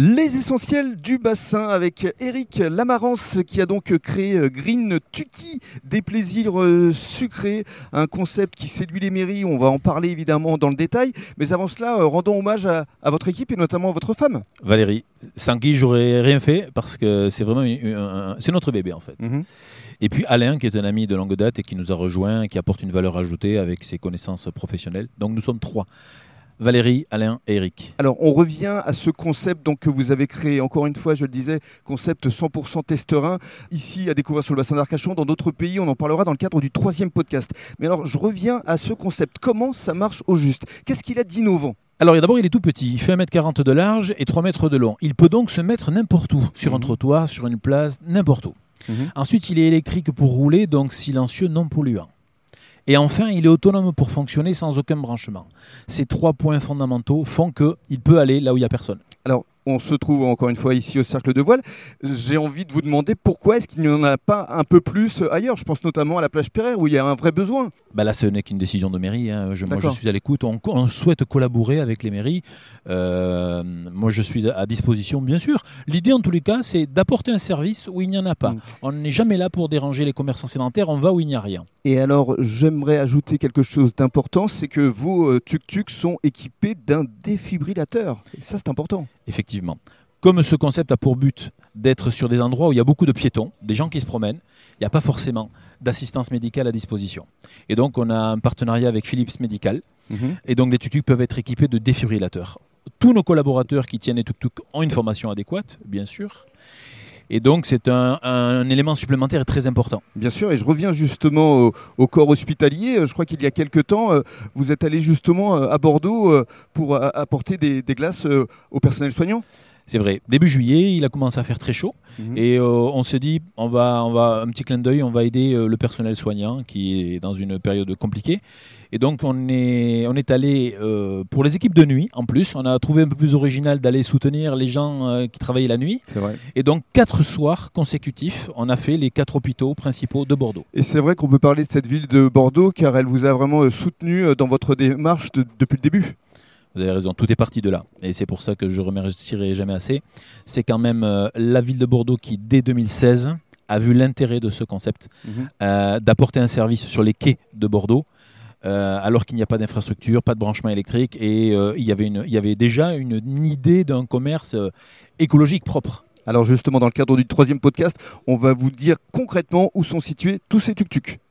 Les essentiels du bassin avec Eric Lamarance qui a donc créé Green Tuki, des plaisirs euh, sucrés, un concept qui séduit les mairies. On va en parler évidemment dans le détail. Mais avant cela, euh, rendons hommage à, à votre équipe et notamment à votre femme. Valérie, sans qui j'aurais rien fait parce que c'est vraiment c'est notre bébé en fait. Mhm. Et puis Alain qui est un ami de longue date et qui nous a rejoint, qui apporte une valeur ajoutée avec ses connaissances professionnelles. Donc nous sommes trois. Valérie, Alain et Eric. Alors, on revient à ce concept donc, que vous avez créé, encore une fois, je le disais, concept 100% testerin, ici à découvrir sur le bassin d'Arcachon. Dans d'autres pays, on en parlera dans le cadre du troisième podcast. Mais alors, je reviens à ce concept. Comment ça marche au juste? Qu'est-ce qu'il a d'innovant? Alors d'abord il est tout petit, il fait 1m40 de large et 3 mètres de long. Il peut donc se mettre n'importe où, sur un Mhm. trottoir, sur une place, n'importe où. Ensuite, il est électrique pour rouler, donc silencieux, non polluant. Et enfin, il est autonome pour fonctionner sans aucun branchement. Ces trois points fondamentaux font qu'il peut aller là où il n'y a personne. On se trouve encore une fois ici au Cercle de Voile. J'ai envie de vous demander pourquoi est-ce qu'il n'y en a pas un peu plus ailleurs? Je pense notamment à la plage Pereire où il y a un vrai besoin. Bah là, ce n'est qu'une décision de mairie. hein. Je, moi, je suis à l'écoute. On, on souhaite collaborer avec les mairies. Euh, moi, je suis à disposition, bien sûr. L'idée, en tous les cas, c'est d'apporter un service où il n'y en a pas. Mm. On n'est jamais là pour déranger les commerçants sédentaires. On va où il n'y a rien. Et alors, j'aimerais ajouter quelque chose d'important, c'est que vos euh, tuk-tuk sont équipés d'un défibrillateur. Et ça, c'est important. Effectivement. Comme ce concept a pour but d'être sur des endroits où il y a beaucoup de piétons, des gens qui se promènent, il n'y a pas forcément d'assistance médicale à disposition. Et donc, on a un partenariat avec Philips Medical. Et donc, les tuk-tuk peuvent être équipés de défibrillateurs. Tous nos collaborateurs qui tiennent les tuk-tuk ont une formation adéquate, bien sûr. Et donc, c'est un, élément supplémentaire très important. Bien sûr, et je reviens justement au, corps hospitalier. Euh, Je crois qu'il y a quelque temps, euh, vous êtes allé justement euh, à Bordeaux pour apporter des, glaces au personnel soignant? C'est vrai. Début juillet, il a commencé à faire très chaud. Et euh, on s'est dit, on va, on va, un petit clin d'œil, on va aider euh, le personnel soignant qui est dans une période compliquée. Et donc, on est, on est allé, euh, pour les équipes de nuit, en plus, on a trouvé un peu plus original d'aller soutenir les gens qui travaillaient la nuit. c'est vrai. Et donc, quatre soirs consécutifs, on a fait les quatre hôpitaux principaux de Bordeaux. Et c'est vrai qu'on peut parler de cette ville de Bordeaux car elle vous a vraiment soutenu dans votre démarche de- depuis le début. Vous avez raison, tout est parti de là. Et c'est pour ça que je remercierai jamais assez. C'est quand même euh, la ville de Bordeaux qui, dès 2016, a vu l'intérêt de ce concept. euh, d'apporter un service sur les quais de Bordeaux, euh, alors qu'il n'y a pas d'infrastructure, pas de branchement électrique, et il, y avait une, il y avait déjà une, une idée d'un commerce écologique propre. Alors justement, dans le cadre du troisième podcast, on va vous dire concrètement où sont situés tous ces tuk-tuk.